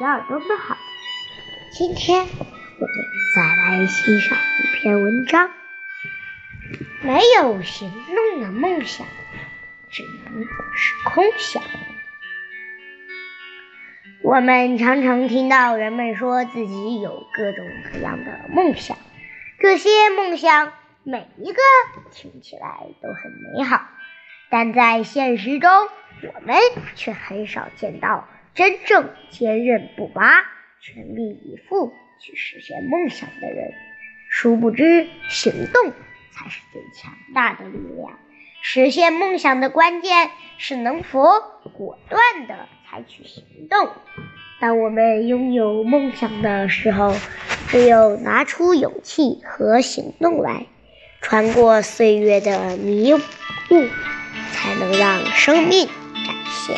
小耳朵们好。今天我们再来欣赏一篇文章：没有行动的梦想，只能是空想。我们常常听到人们说自己有各种各样的梦想，这些梦想每一个听起来都很美好，但在现实中，我们却很少见到真正坚韧不拔、全力以赴去实现梦想的人。殊不知，行动才是最强大的力量。实现梦想的关键是能否果断地采取行动。当我们拥有梦想的时候，只有拿出勇气和行动来，穿过岁月的迷雾，才能让生命展现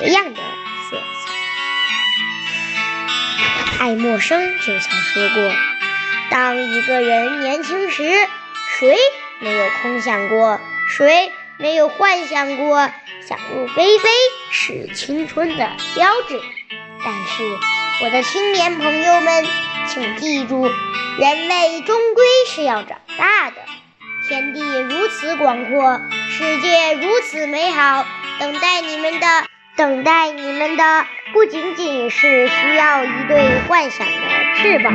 别样爱默生就曾说过：“当一个人年轻时，谁没有空想过？谁没有幻想过？想入非非是青春的标志。”但是，我的青年朋友们，请记住，人类终归是要长大的。天地如此广阔，世界如此美好，等待你们的，等待你们的，不仅仅是需要一对幻想的翅膀，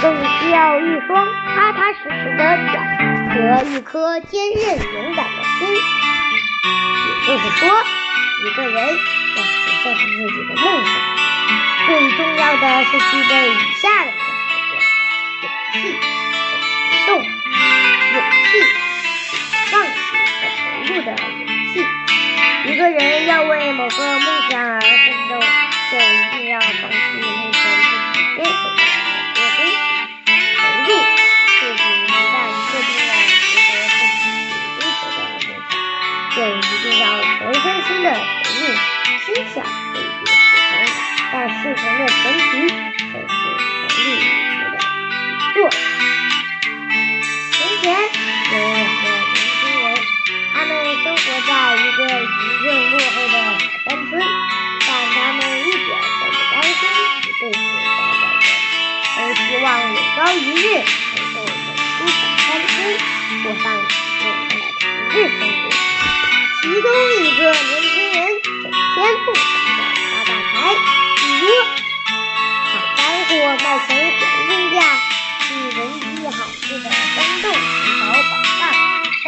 更需要一双踏踏实实的脚和一颗坚韧勇敢的心。也就是说，一个人要实现自己的梦想。最重要的是具备以下两个条件：勇气行动。勇气，放弃和投入的勇气。一个人要为某个梦想而奋斗，就一定要全身心的投入，心想这一定事成。但事成的前提是全力以赴的做。从前有两个年轻人，他们生活在一个贫困落后的小山村，但他们一点都不担心一辈子待在这，都希望有朝一日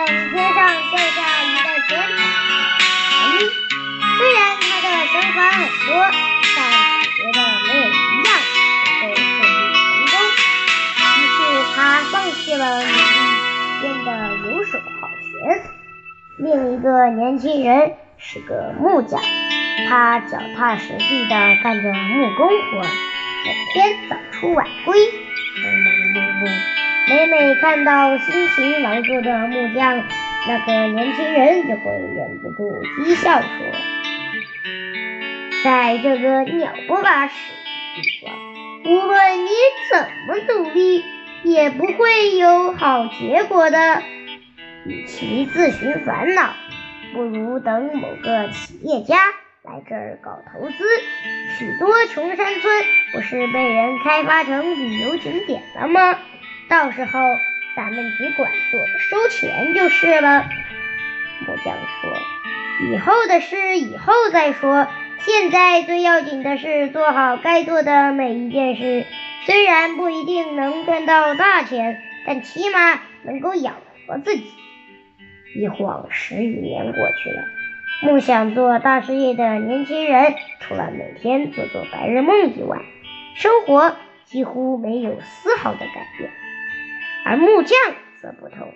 天上掉下一袋钱财物。虽然他的想法很多，但觉得没有一样能够顺利成功。于是他放弃了努力，变得游手好闲。另一个年轻人是个木匠。他脚踏实地地干着木工活，每天早出晚归，忙忙碌碌。每每看到辛勤劳作的木匠，那个年轻人就会忍不住讥笑说：“在这个鸟不拉屎的地方，无论你怎么努力，也不会有好结果的。与其自寻烦恼，不如等某个企业家。”来这儿搞投资，许多穷山村不是被人开发成旅游景点了吗？到时候咱们只管坐着收钱就是了。木匠说：“以后的事以后再说，现在最要紧的是做好该做的每一件事。虽然不一定能赚到大钱，但起码能够养活自己。”一晃十余年过去了。梦想做大事业的年轻人，除了每天做做白日梦以外，生活几乎没有丝毫的改变。而木匠则不同，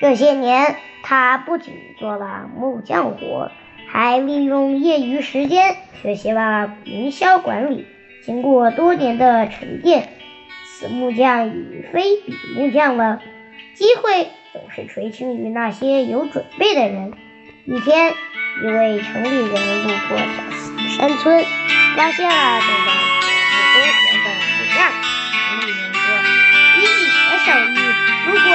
这些年他不仅做了木匠活，还利用业余时间学习了营销管理。经过多年的沉淀，此木匠已非彼木匠了。机会总是垂青于那些有准备的人。一天。一位城里人路过小山村，发现了正在如果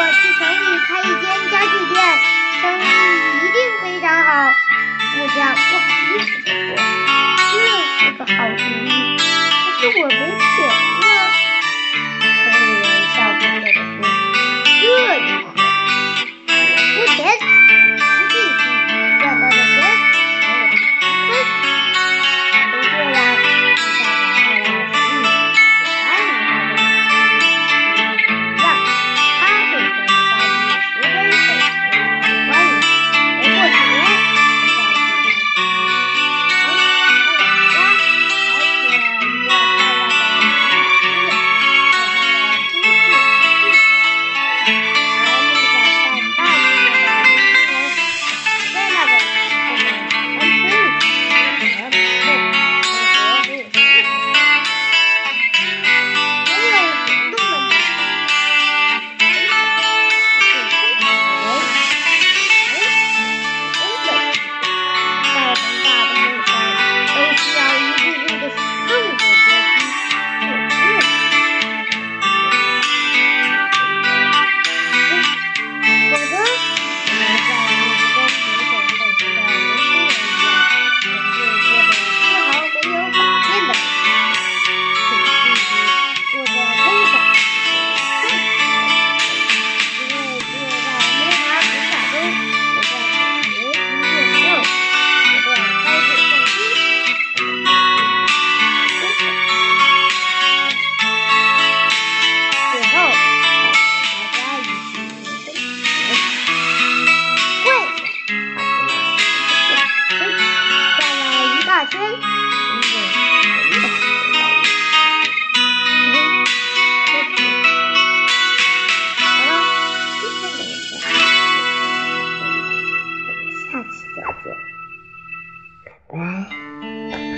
大圈，经过美好了，今天的文章就到这里，我们下期再见，拜拜。